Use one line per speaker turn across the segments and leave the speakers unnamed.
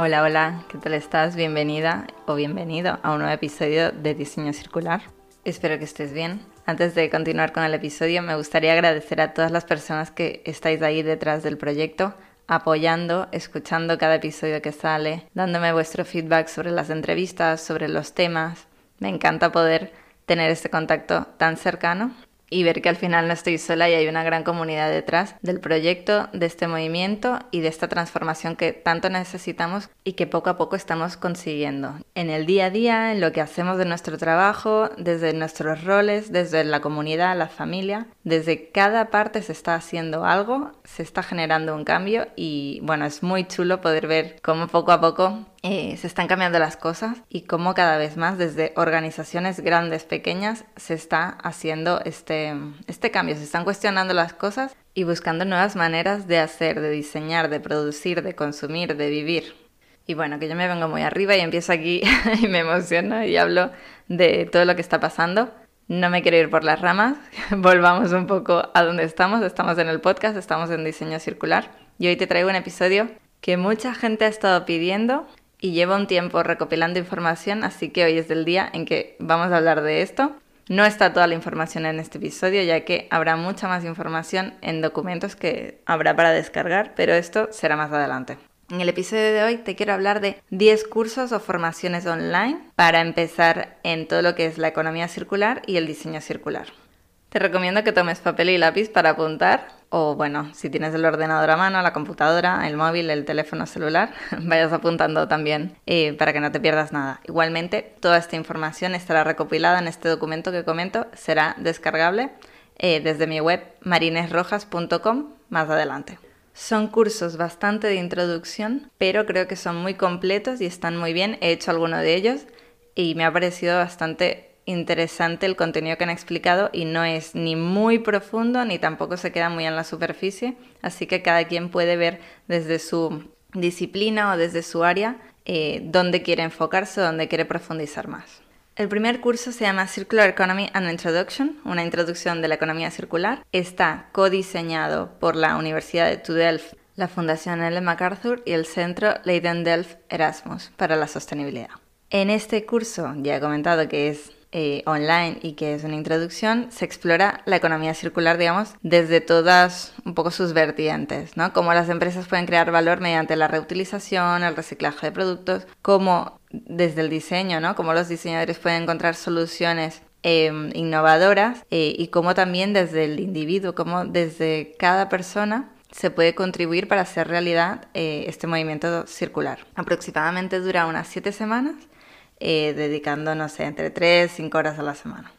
Hola, hola, ¿qué tal estás? Bienvenida o bienvenido a un nuevo episodio de Diseño Circular. Espero que estés bien. Antes de continuar con el episodio, me gustaría agradecer a todas las personas que estáis ahí detrás del proyecto, apoyando, escuchando cada episodio que sale, dándome vuestro feedback sobre las entrevistas, sobre los temas. Me encanta poder tener este contacto tan cercano y ver que al final no estoy sola y hay una gran comunidad detrás del proyecto, de este movimiento y de esta transformación que tanto necesitamos y que poco a poco estamos consiguiendo. En el día a día, en lo que hacemos de nuestro trabajo, desde nuestros roles, desde la comunidad, la familia, desde cada parte se está haciendo algo, se está generando un cambio y bueno, es muy chulo poder ver cómo poco a poco eh, se están cambiando las cosas y cómo cada vez más desde organizaciones grandes, pequeñas, se está haciendo este, este cambio, se están cuestionando las cosas y buscando nuevas maneras de hacer, de diseñar, de producir, de consumir, de vivir. Y bueno, que yo me vengo muy arriba y empiezo aquí y me emociono y hablo de todo lo que está pasando. No me quiero ir por las ramas, volvamos un poco a donde estamos. Estamos en el podcast, estamos en diseño circular y hoy te traigo un episodio que mucha gente ha estado pidiendo y llevo un tiempo recopilando información, así que hoy es el día en que vamos a hablar de esto. No está toda la información en este episodio, ya que habrá mucha más información en documentos que habrá para descargar, pero esto será más adelante. En el episodio de hoy te quiero hablar de 10 cursos o formaciones online para empezar en todo lo que es la economía circular y el diseño circular. Te recomiendo que tomes papel y lápiz para apuntar o bueno, si tienes el ordenador a mano, la computadora, el móvil, el teléfono celular, vayas apuntando también eh, para que no te pierdas nada. Igualmente, toda esta información estará recopilada en este documento que comento, será descargable eh, desde mi web marinesrojas.com más adelante. Son cursos bastante de introducción, pero creo que son muy completos y están muy bien. He hecho alguno de ellos y me ha parecido bastante interesante el contenido que han explicado y no es ni muy profundo ni tampoco se queda muy en la superficie, así que cada quien puede ver desde su disciplina o desde su área eh, dónde quiere enfocarse dónde quiere profundizar más. El primer curso se llama Circular Economy and Introduction, una introducción de la economía circular. Está codiseñado por la Universidad de Delft, la Fundación Ellen MacArthur y el Centro Leiden Delft Erasmus para la sostenibilidad. En este curso, ya he comentado que es eh, online y que es una introducción, se explora la economía circular, digamos, desde todas un poco sus vertientes, ¿no? Cómo las empresas pueden crear valor mediante la reutilización, el reciclaje de productos, cómo desde el diseño, ¿no? Cómo los diseñadores pueden encontrar soluciones em, innovadoras eh, y cómo también desde el individuo, cómo desde cada persona se puede contribuir para hacer realidad eh, este movimiento circular. Aproximadamente dura unas siete semanas eh, dedicando, no sé, entre 3 y 5 horas a la semana.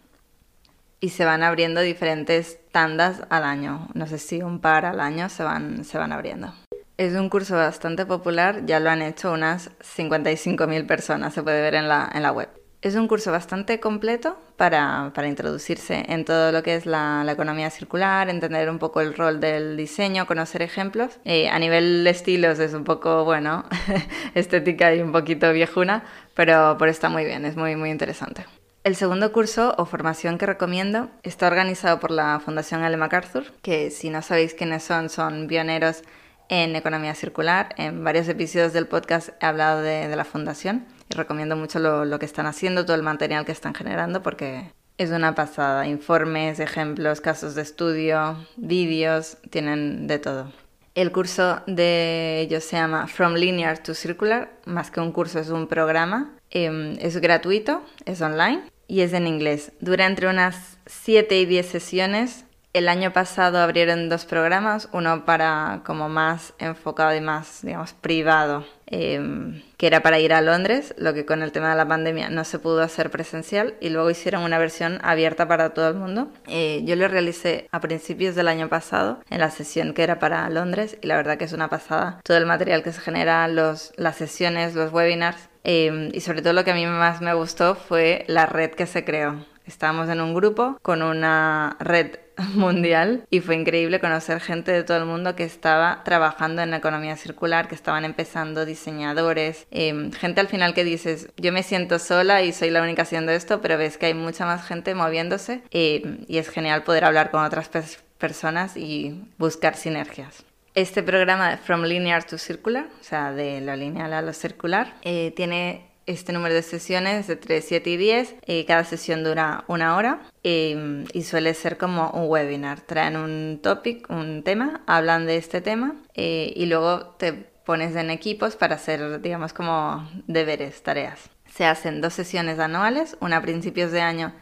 Y se van abriendo diferentes tandas al año, no sé si un par al año se van, se van abriendo. Es un curso bastante popular, ya lo han hecho unas 55.000 personas, se puede ver en la, en la web. Es un curso bastante completo para, para introducirse en todo lo que es la, la, economía circular, entender un poco el rol del diseño, conocer ejemplos. Eh, a nivel de estilos es un poco, bueno, estética y un poquito viejuna, pero, pero está muy bien, es muy, muy interesante. El segundo curso o formación que recomiendo está organizado por la Fundación Ellen MacArthur, que si no sabéis quiénes son, son pioneros en economía circular. En varios episodios del podcast he hablado de, de la fundación y recomiendo mucho lo, que están haciendo, todo el material que están generando porque es una pasada. Informes, ejemplos, casos de estudio, vídeos, tienen de todo. El curso de ellos se llama From Linear to Circular, más que un curso es un programa. Em, es gratuito, es online y es en inglés. Dura entre unas 7 y 10 sesiones el año pasado abrieron dos programas, uno para como más enfocado y más, digamos, privado em, que era para ir a Londres, lo que con el tema de la pandemia no se pudo hacer presencial y luego hicieron una versión abierta para todo el mundo. Eh, yo lo realicé a principios del año pasado en la sesión que era para Londres y la verdad que es una pasada todo el material que se genera, los, las sesiones, los webinars em, y sobre todo lo que a mí más me gustó fue la red que se creó. Estábamos en un grupo con una red mundial y fue increíble conocer gente de todo el mundo que estaba trabajando en la economía circular, que estaban empezando diseñadores, em, gente al final que dices, yo me siento sola y soy la única haciendo esto, pero ves que hay mucha más gente moviéndose em, y es genial poder hablar con otras personas y buscar sinergias. Este programa From Linear to Circular, o sea, de lo lineal a lo circular, eh, tiene este número de sesiones 3, 7 y 10. Eh, cada sesión dura una hora y suele ser como un webinar. Traen un topic, un tema, hablan de este tema eh, y luego te pones en equipos para hacer, digamos, como deberes, tareas. Se hacen dos sesiones anuales, una a principios de año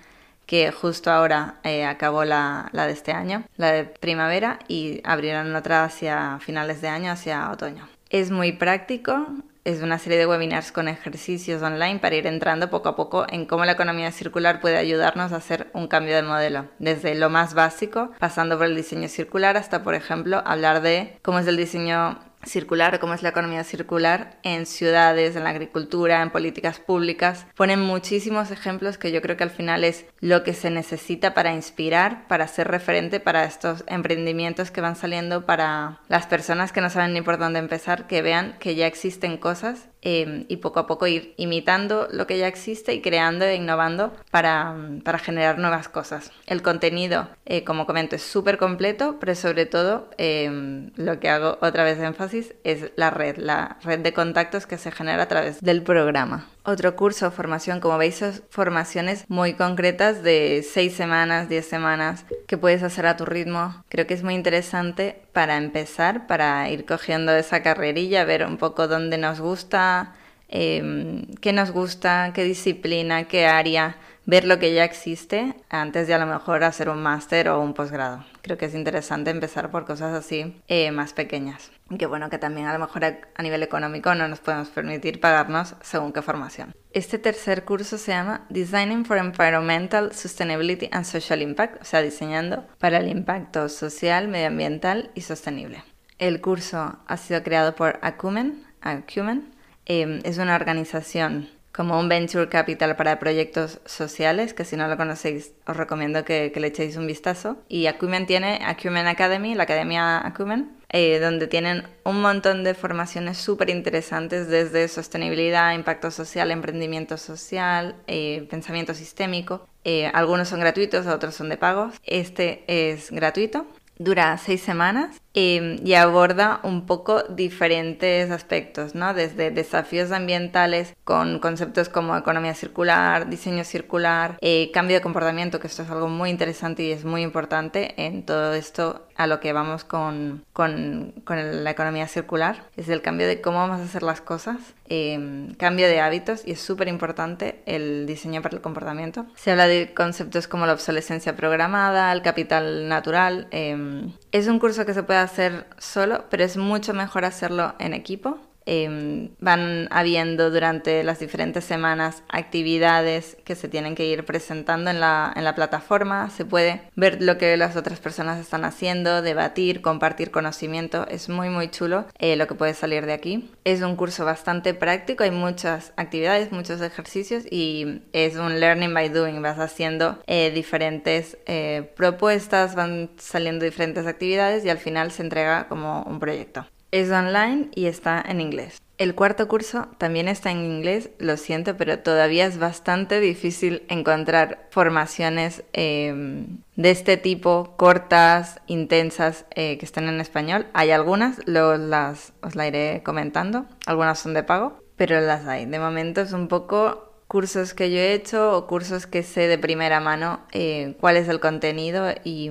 que justo ahora eh, acabó la, la, de este año, la de primavera, y abrieron otra hacia finales de año, hacia otoño. Es muy práctico, es una serie de webinars con ejercicios online para ir entrando poco a poco en cómo la economía circular puede ayudarnos a hacer un cambio de modelo, desde lo más básico, pasando por el diseño circular hasta, por ejemplo, hablar de cómo es el diseño circular, cómo es la economía circular en ciudades, en la agricultura, en políticas públicas. Ponen muchísimos ejemplos que yo creo que al final es lo que se necesita para inspirar, para ser referente para estos emprendimientos que van saliendo para las personas que no saben ni por dónde empezar, que vean que ya existen cosas Em, y poco a poco ir imitando lo que ya existe y creando e innovando para, para generar nuevas cosas. El contenido, eh, como comento, es súper completo, pero sobre todo em, lo que hago otra vez de énfasis es la red, la red de contactos que se genera a través del programa. Otro curso o formación, como veis, son formaciones muy concretas de 6 semanas, 10 semanas, que puedes hacer a tu ritmo. Creo que es muy interesante para empezar, para ir cogiendo esa carrerilla, ver un poco dónde nos gusta, Em, qué nos gusta, qué disciplina, qué área, ver lo que ya existe antes de a lo mejor hacer un máster o un posgrado. Creo que es interesante empezar por cosas así eh, más pequeñas. Que bueno, que también a lo mejor a, nivel económico no nos podemos permitir pagarnos según qué formación. Este tercer curso se llama Designing for Environmental Sustainability and Social Impact, o sea, diseñando para el impacto social, medioambiental y sostenible. El curso ha sido creado por Acumen, Acumen Em, es una organización como un venture capital para proyectos sociales, que si no lo conocéis os recomiendo que, le echéis un vistazo. Y Acumen tiene Acumen Academy, la Academia Acumen, eh, donde tienen un montón de formaciones súper interesantes desde sostenibilidad, impacto social, emprendimiento social, eh, pensamiento sistémico. Eh, algunos son gratuitos, otros son de pagos. Este es gratuito, dura seis semanas Em, y aborda un poco diferentes aspectos, ¿no? Desde desafíos ambientales con conceptos como economía circular, diseño circular, eh, cambio de comportamiento, que esto es algo muy interesante y es muy importante en todo esto a lo que vamos con, con, con la economía circular, es el cambio de cómo vamos a hacer las cosas, em, cambio de hábitos y es súper importante el diseño para el comportamiento. Se habla de conceptos como la obsolescencia programada, el capital natural. Em, es un curso que se puede hacer solo, pero es mucho mejor hacerlo en equipo. Em, van habiendo durante las diferentes semanas actividades que se tienen que ir presentando en la, en la, plataforma. Se puede ver lo que las otras personas están haciendo, debatir, compartir conocimiento. Es muy, muy chulo eh, lo que puede salir de aquí. Es un curso bastante práctico, hay muchas actividades, muchos ejercicios y es un learning by doing. Vas haciendo eh, diferentes eh, propuestas, van saliendo diferentes actividades y al final se entrega como un proyecto. Es online y está en inglés. El cuarto curso también está en inglés, lo siento, pero todavía es bastante difícil encontrar formaciones em, de este tipo, cortas, intensas, eh, que estén en español. Hay algunas, luego las, os la iré comentando. Algunas son de pago, pero las hay. De momento es un poco cursos que yo he hecho o cursos que sé de primera mano eh, cuál es el contenido y,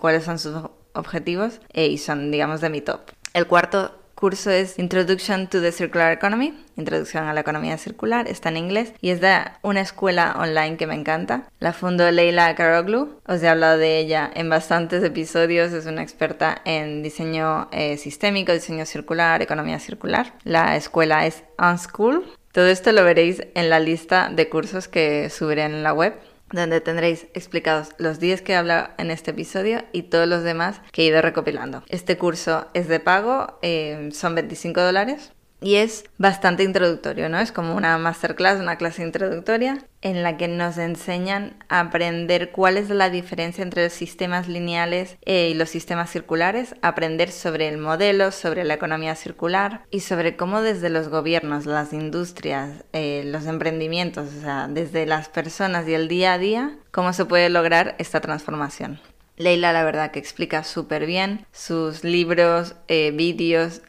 cuáles son sus objetivos eh, y son, digamos, de mi top. El cuarto curso es Introduction to the Circular Economy, Introducción a la Economía Circular, está en inglés y es de una escuela online que me encanta. La fundó Leila Karoglu, os he hablado de ella en bastantes episodios, es una experta en diseño eh, sistémico, diseño circular, economía circular. La escuela es Unschool. Todo esto lo veréis en la lista de cursos que subiré en la web donde tendréis explicados los días que habla en este episodio y todos los demás que he ido recopilando. Este curso es de pago, eh, son 25 dólares y es bastante introductorio, ¿no? Es como una masterclass, una clase introductoria en la que nos enseñan a aprender cuál es la diferencia entre los sistemas lineales eh, y los sistemas circulares, aprender sobre el modelo, sobre la economía circular y sobre cómo desde los gobiernos, las industrias, eh, los emprendimientos, o sea, desde las personas y el día a día, cómo se puede lograr esta transformación. Leila la verdad que explica súper bien sus libros, eh, vídeos,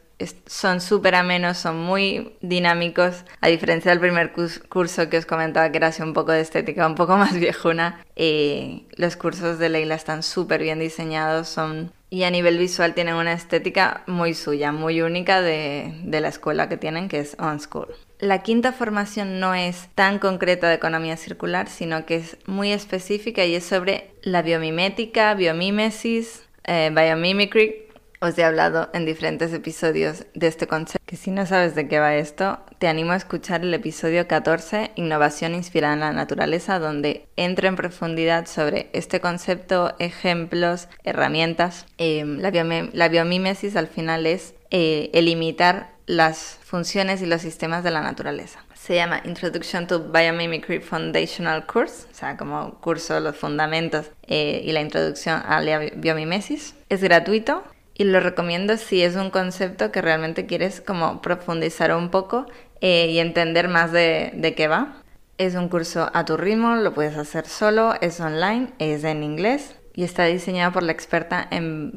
son súper amenos, son muy dinámicos, a diferencia del primer curso que os comentaba que era así un poco de estética, un poco más viejuna. Eh, los cursos de Leila están súper bien diseñados, son y a nivel visual tienen una estética muy suya, muy única de, de la escuela que tienen, que es On School. La quinta formación no es tan concreta de economía circular, sino que es muy específica y es sobre la biomimética, biomímesis, eh, biomimicry, os he hablado en diferentes episodios de este concepto, que si no sabes de qué va esto, te animo a escuchar el episodio 14, Innovación inspirada en la naturaleza, donde entro en profundidad sobre este concepto, ejemplos, herramientas. Em, la, biomímesis al final es eh, elimitar las funciones y los sistemas de la naturaleza. Se llama Introduction to Biomimicry Foundational Course, o sea, como curso los fundamentos eh, y la introducción a la biomimesis. Es gratuito, y lo recomiendo si es un concepto que realmente quieres como profundizar un poco eh, y entender más de, de, qué va. Es un curso a tu ritmo, lo puedes hacer solo, es online, es en inglés y está diseñado por la experta en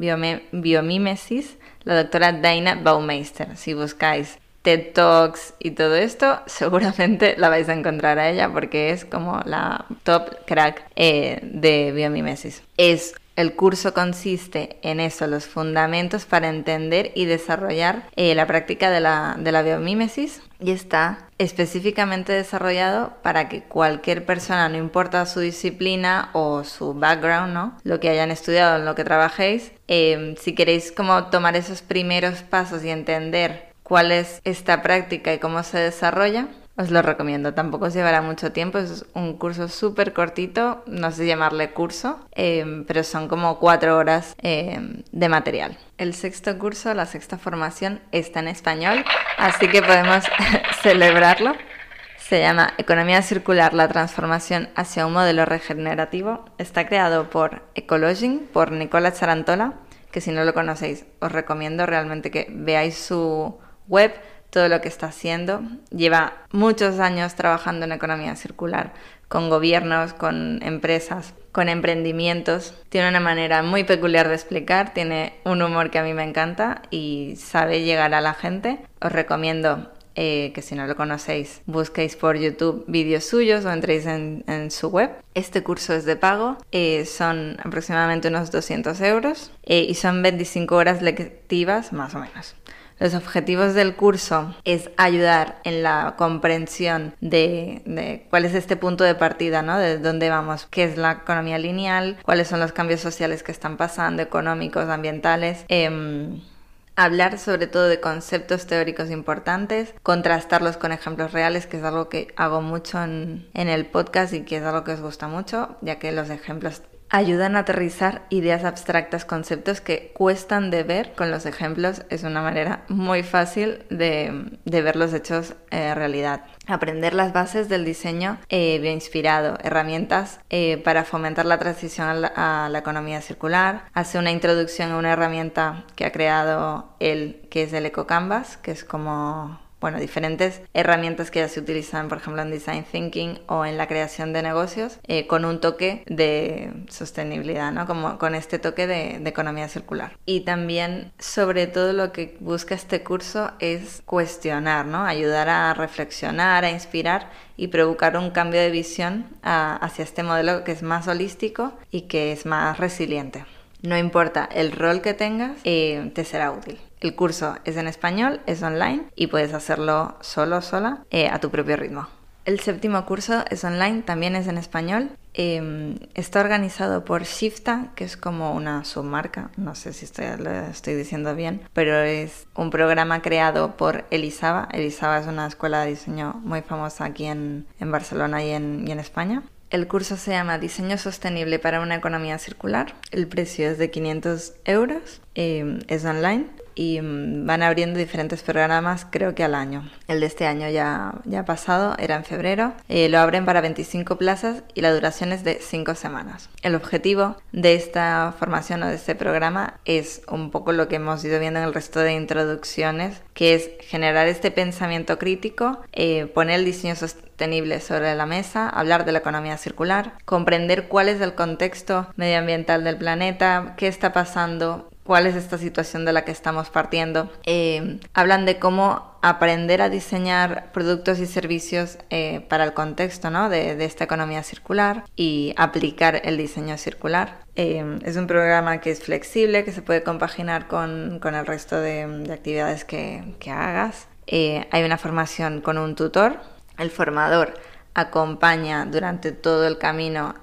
biomímesis, la doctora Daina Baumeister. Si buscáis TED Talks y todo esto, seguramente la vais a encontrar a ella porque es como la top crack eh, de biomímesis. Es el curso consiste en eso, los fundamentos para entender y desarrollar eh, la práctica de la, de biomímesis y está específicamente desarrollado para que cualquier persona, no importa su disciplina o su background, ¿no? lo que hayan estudiado, en lo que trabajéis, eh, si queréis como tomar esos primeros pasos y entender cuál es esta práctica y cómo se desarrolla, os lo recomiendo, tampoco os llevará mucho tiempo, es un curso súper cortito, no sé llamarle curso, eh, pero son como cuatro horas eh, de material. El sexto curso, la sexta formación, está en español, así que podemos celebrarlo. Se llama Economía Circular, la transformación hacia un modelo regenerativo. Está creado por Ecologing, por Nicola Charantola, que si no lo conocéis, os recomiendo realmente que veáis su web todo lo que está haciendo. Lleva muchos años trabajando en economía circular con gobiernos, con empresas, con emprendimientos. Tiene una manera muy peculiar de explicar, tiene un humor que a mí me encanta y sabe llegar a la gente. Os recomiendo eh, que si no lo conocéis, busquéis por YouTube vídeos suyos o entréis en, su web. Este curso es de pago, eh, son aproximadamente unos 200 euros eh, y son 25 horas lectivas más o menos. Los objetivos del curso es ayudar en la comprensión de, cuál es este punto de partida, ¿no? De dónde vamos, qué es la economía lineal, cuáles son los cambios sociales que están pasando, económicos, ambientales. Em, hablar sobre todo de conceptos teóricos importantes, contrastarlos con ejemplos reales, que es algo que hago mucho en, en, el podcast y que es algo que os gusta mucho, ya que los ejemplos ayudan a aterrizar ideas abstractas, conceptos que cuestan de ver con los ejemplos. Es una manera muy fácil de, ver los hechos eh, realidad. Aprender las bases del diseño eh, bioinspirado, herramientas eh, para fomentar la transición a la, a la, economía circular, hace una introducción a una herramienta que ha creado él, que es el EcoCanvas, que es como bueno, diferentes herramientas que ya se utilizan, por ejemplo, en Design Thinking o en la creación de negocios, eh, con un toque de sostenibilidad, ¿no? Como con este toque de, de, economía circular. Y también, sobre todo, lo que busca este curso es cuestionar, ¿no? Ayudar a reflexionar, a inspirar y provocar un cambio de visión hacia este modelo que es más holístico y que es más resiliente. No importa el rol que tengas, eh, te será útil. El curso es en español, es online y puedes hacerlo solo, sola, eh, a tu propio ritmo. El séptimo curso es online, también es en español. Em, está organizado por Shifta, que es como una submarca, no sé si estoy, lo estoy diciendo bien, pero es un programa creado por Elisaba. Elisaba es una escuela de diseño muy famosa aquí en, Barcelona y en, España. El curso se llama Diseño Sostenible para una Economía Circular. El precio es de 500 euros. Em, es online y mm, van abriendo diferentes programas creo que al año. El de este año ya, ya pasado era en febrero. Eh, lo abren para 25 plazas y la duración es de 5 semanas. El objetivo de esta formación o de este programa es un poco lo que hemos ido viendo en el resto de introducciones, que es generar este pensamiento crítico, eh, poner el diseño sostenible sobre la mesa, hablar de la economía circular, comprender cuál es el contexto medioambiental del planeta, qué está pasando cuál es esta situación de la que estamos partiendo. Eh, hablan de cómo aprender a diseñar productos y servicios eh, para el contexto ¿no? de, esta economía circular y aplicar el diseño circular. Eh, es un programa que es flexible, que se puede compaginar con, el resto de, actividades que, que hagas. hay una formación con un tutor. El formador acompaña durante todo el camino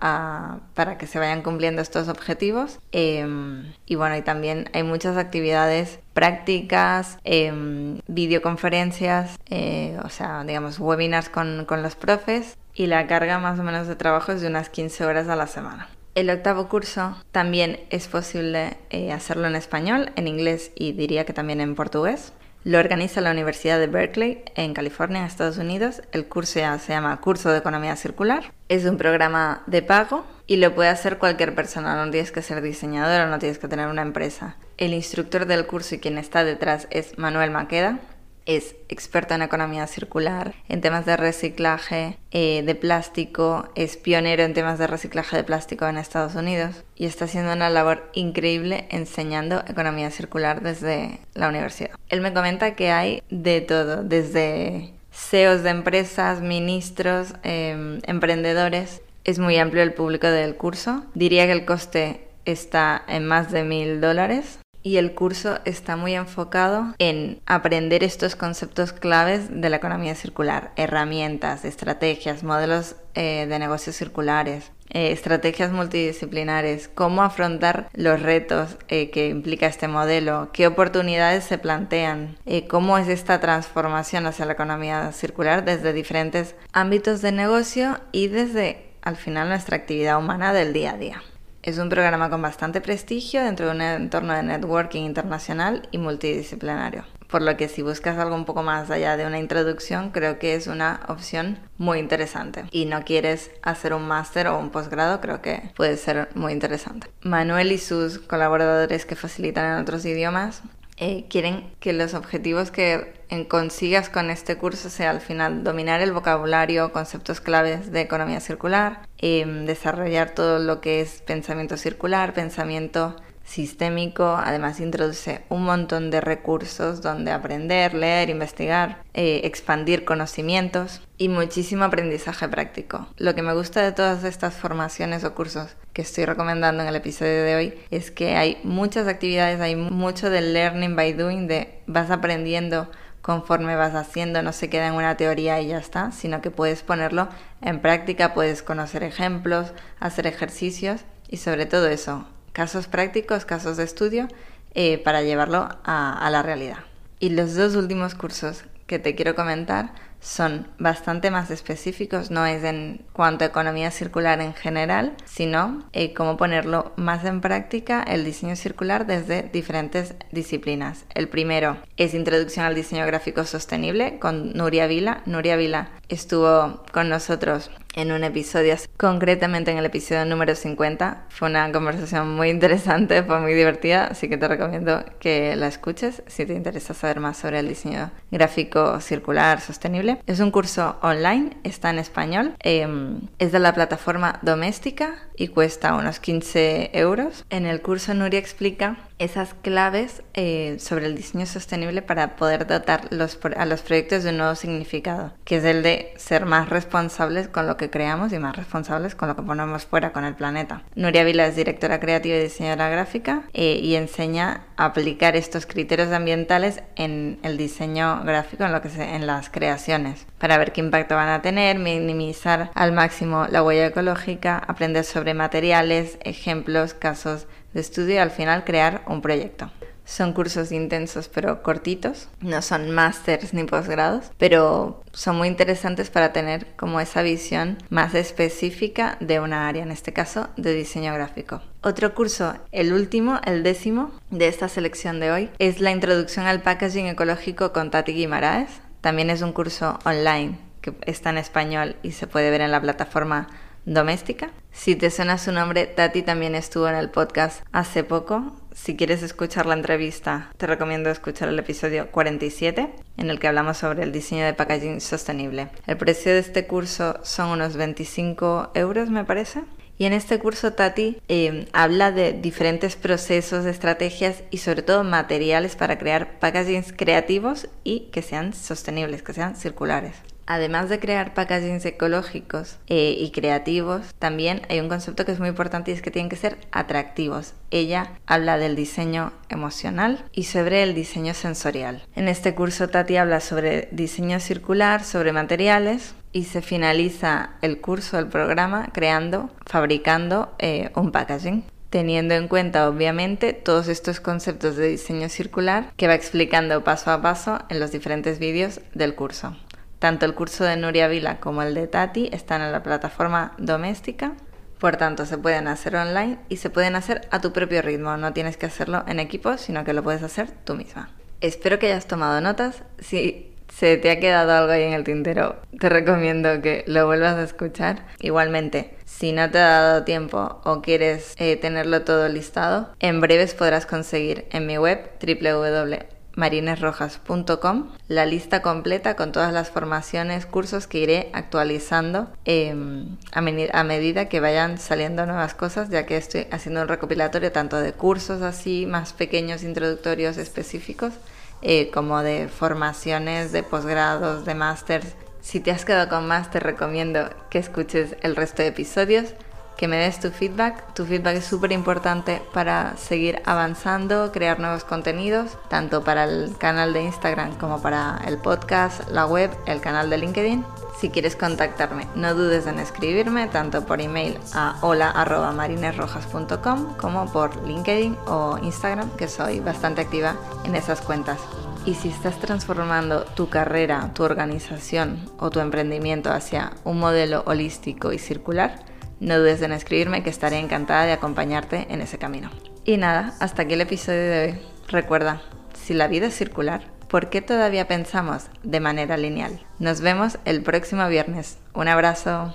para que se vayan cumpliendo estos objetivos. Em, y bueno, y también hay muchas actividades prácticas, em, videoconferencias, eh, o sea, digamos, webinars con, los profes y la carga más o menos de trabajo es de unas 15 horas a la semana. El octavo curso también es posible eh, hacerlo en español, en inglés y diría que también en portugués. Lo organiza la Universidad de Berkeley en California, Estados Unidos. El curso se llama Curso de Economía Circular. Es un programa de pago y lo puede hacer cualquier persona. No tienes que ser diseñador o no tienes que tener una empresa. El instructor del curso y quien está detrás es Manuel Maqueda es experta en economía circular, en temas de reciclaje eh, de plástico, es pionero en temas de reciclaje de plástico en Estados Unidos y está haciendo una labor increíble enseñando economía circular desde la universidad. Él me comenta que hay de todo, desde CEOs de empresas, ministros, em, emprendedores. Es muy amplio el público del curso. Diría que el coste está en más de mil dólares y el curso está muy enfocado en aprender estos conceptos claves de la economía circular, herramientas, estrategias, modelos eh, de negocios circulares, eh, estrategias multidisciplinares, cómo afrontar los retos eh, que implica este modelo, qué oportunidades se plantean, cómo es esta transformación hacia la economía circular desde diferentes ámbitos de negocio y desde al final nuestra actividad humana del día a día. Es un programa con bastante prestigio dentro de un entorno de networking internacional y multidisciplinario. Por lo que si buscas algo un poco más allá de una introducción, creo que es una opción muy interesante. Y no quieres hacer un máster o un posgrado, creo que puede ser muy interesante. Manuel y sus colaboradores que facilitan en otros idiomas eh, quieren que los objetivos que consigas con este curso sea al final dominar el vocabulario, conceptos claves de economía circular, em, desarrollar todo lo que es pensamiento circular, pensamiento sistémico, además introduce un montón de recursos donde aprender, leer, investigar, eh, expandir conocimientos y muchísimo aprendizaje práctico. Lo que me gusta de todas estas formaciones o cursos que estoy recomendando en el episodio de hoy es que hay muchas actividades, hay mucho del learning by doing, de vas aprendiendo conforme vas haciendo, no se queda en una teoría y ya está, sino que puedes ponerlo en práctica, puedes conocer ejemplos, hacer ejercicios y sobre todo eso, casos prácticos, casos de estudio, eh, para llevarlo a, la realidad. Y los dos últimos cursos que te quiero comentar son bastante más específicos, no es en cuanto a economía circular en general, sino eh, cómo ponerlo más en práctica el diseño circular desde diferentes disciplinas. El primero es Introducción al Diseño Gráfico Sostenible con Nuria Vila. Nuria Vila estuvo con nosotros en un episodio, concretamente en el episodio número 50. Fue una conversación muy interesante, fue muy divertida, así que te recomiendo que la escuches si te interesa saber más sobre el diseño gráfico circular sostenible. Es un curso online, está en español, em, es de la plataforma doméstica y cuesta unos 15 euros. En el curso Nuria explica esas claves eh, sobre el diseño sostenible para poder dotar los, a los proyectos de un nuevo significado, que es el de ser más responsables con lo que creamos y más responsables con lo que ponemos fuera, con el planeta. Nuria Vila es directora creativa y diseñadora gráfica eh, y enseña a aplicar estos criterios ambientales en el diseño gráfico, en, lo que en las creaciones, para ver qué impacto van a tener, minimizar al máximo la huella ecológica, aprender sobre materiales, ejemplos, casos de estudio y al final crear un proyecto. Son cursos intensos pero cortitos, no son másters ni posgrados, pero son muy interesantes para tener como esa visión más específica de una área, en este caso de diseño gráfico. Otro curso, el último, el décimo de esta selección de hoy, es la introducción al packaging ecológico con Tati Guimaraes. También es un curso online que está en español y se puede ver en la plataforma doméstica. Si te suena su nombre, Tati también estuvo en el podcast hace poco. Si quieres escuchar la entrevista, te recomiendo escuchar el episodio 47, en el que hablamos sobre el diseño de packaging sostenible. El precio de este curso son unos 25 euros, me parece. Y en este curso Tati eh, habla de diferentes procesos, estrategias y sobre todo materiales para crear packagings creativos y que sean sostenibles, que sean circulares. Además de crear packagings ecológicos eh, y creativos, también hay un concepto que es muy importante y es que tienen que ser atractivos. Ella habla del diseño emocional y sobre el diseño sensorial. En este curso Tati habla sobre diseño circular, sobre materiales y se finaliza el curso, el programa, creando, fabricando eh, un packaging teniendo en cuenta obviamente todos estos conceptos de diseño circular que va explicando paso a paso en los diferentes vídeos del curso. Tanto el curso de Nuria Vila como el de Tati están en la plataforma doméstica, por tanto se pueden hacer online y se pueden hacer a tu propio ritmo, no tienes que hacerlo en equipo, sino que lo puedes hacer tú misma. Espero que hayas tomado notas. Si se te ha quedado algo ahí en el tintero, te recomiendo que lo vuelvas a escuchar. Igualmente, si no te ha dado tiempo o quieres eh, tenerlo todo listado, en breves podrás conseguir en mi web www marinesrojas.com la lista completa con todas las formaciones, cursos que iré actualizando em, a, medida que vayan saliendo nuevas cosas, ya que estoy haciendo un recopilatorio tanto de cursos así más pequeños, introductorios específicos, eh, como de formaciones, de posgrados, de másters. Si te has quedado con más, te recomiendo que escuches el resto de episodios que me des tu feedback. Tu feedback es súper importante para seguir avanzando, crear nuevos contenidos, tanto para el canal de Instagram como para el podcast, la web, el canal de LinkedIn. Si quieres contactarme, no dudes en escribirme tanto por email a hola.marinesrojas.com como por LinkedIn o Instagram, que soy bastante activa en esas cuentas. Y si estás transformando tu carrera, tu organización o tu emprendimiento hacia un modelo holístico y circular, no dudes en escribirme que estaré encantada de acompañarte en ese camino. Y nada, hasta aquí el episodio de hoy. Recuerda, si la vida es circular, ¿por qué todavía pensamos de manera lineal? Nos vemos el próximo viernes. Un abrazo.